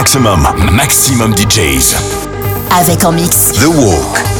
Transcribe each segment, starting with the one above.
Maximum, maximum DJs. Avec en mix. The Walk.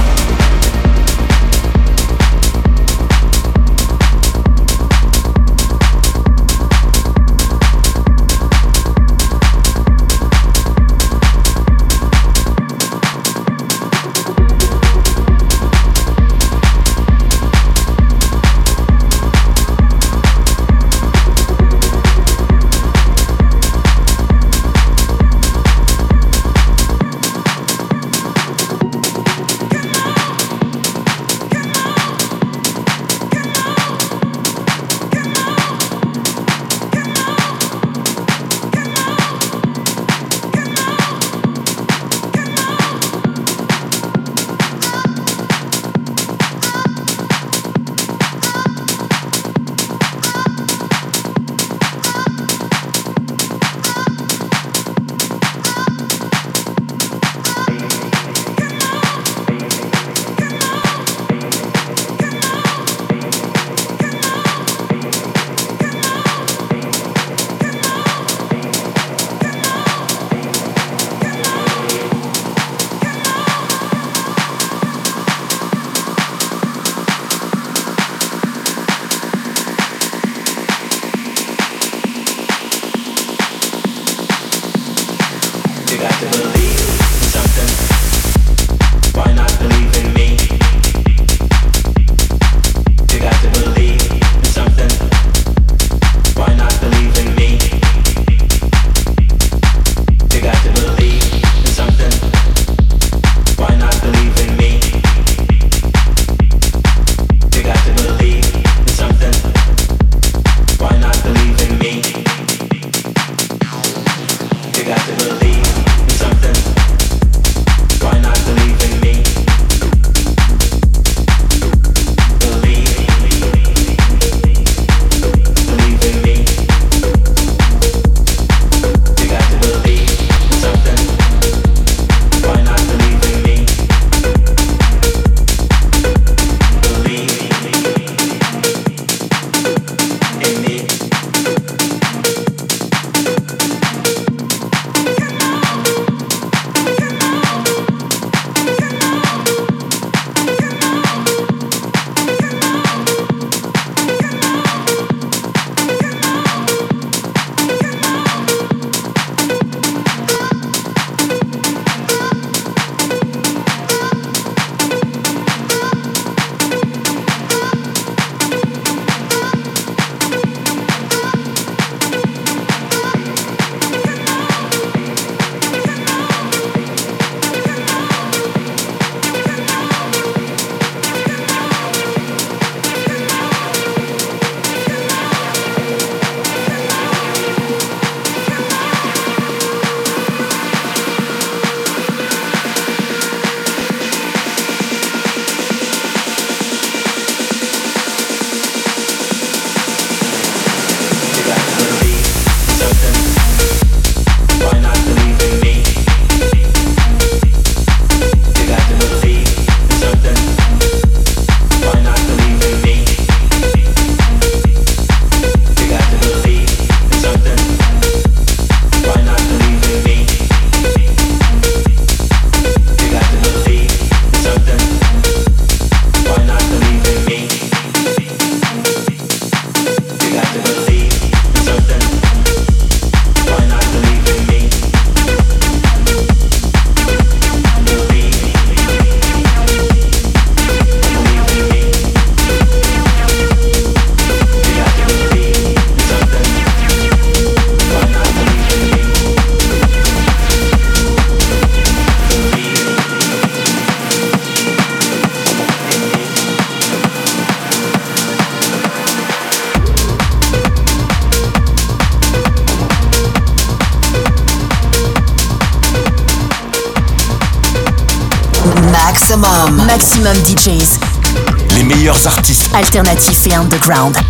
underground.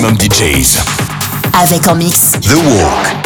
Maximum DJs. Avec en mix The Walk.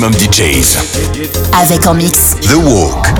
Maximum DJs. Avec en mix The Walk.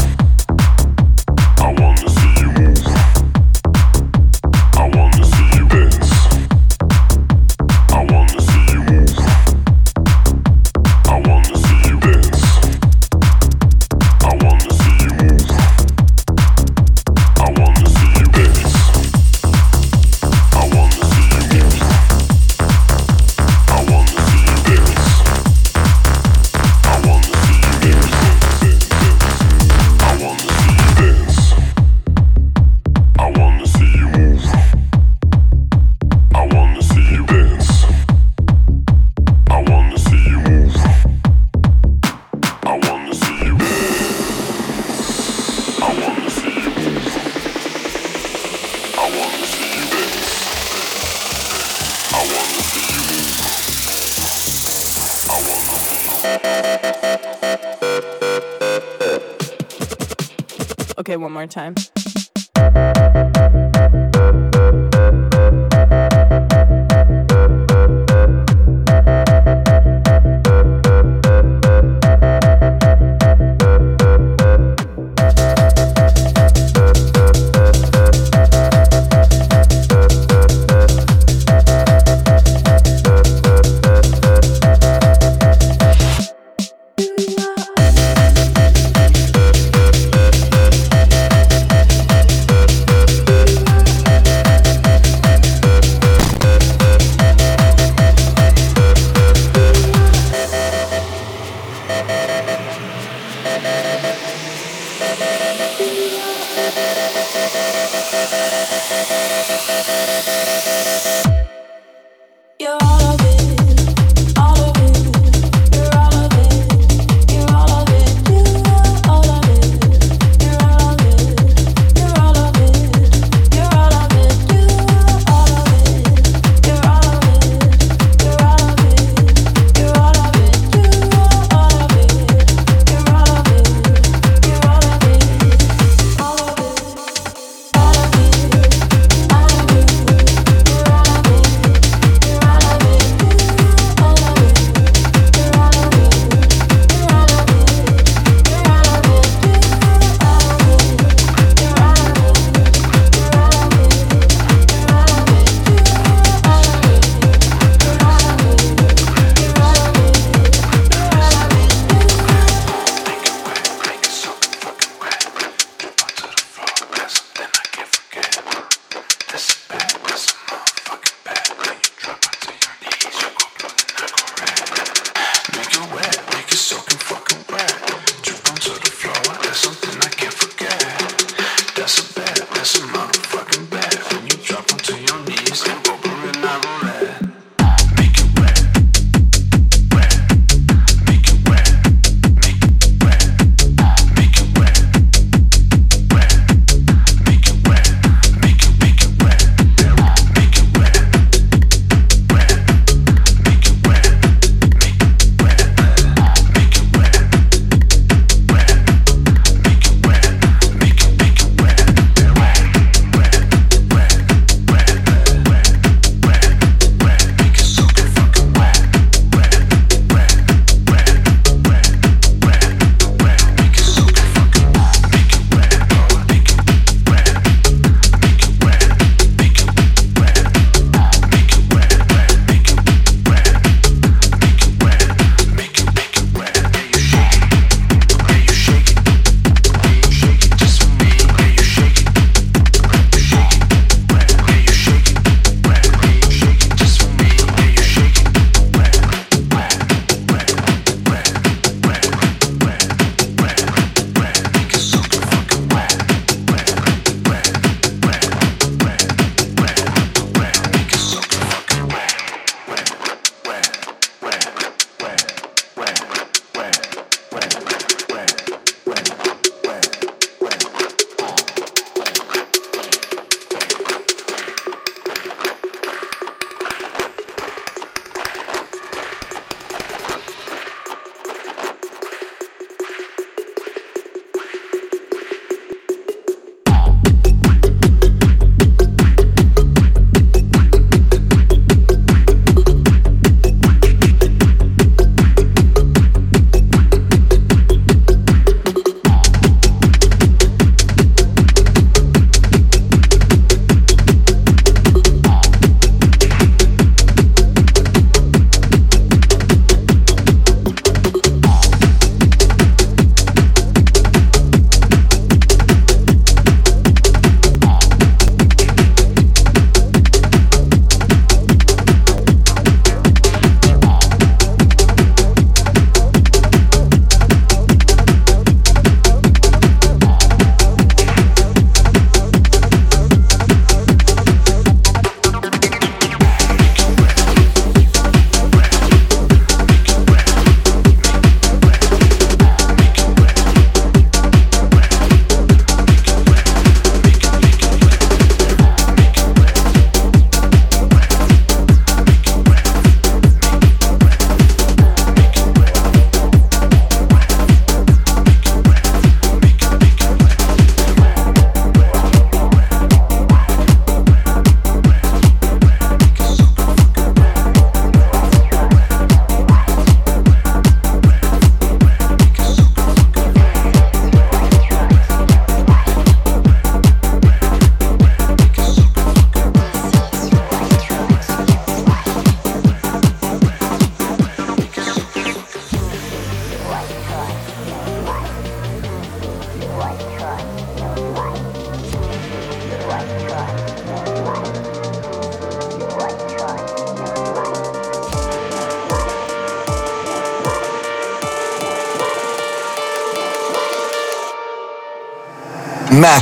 one more time.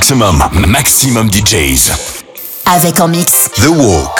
Maximum, maximum DJs. Avec en mix. The Walk.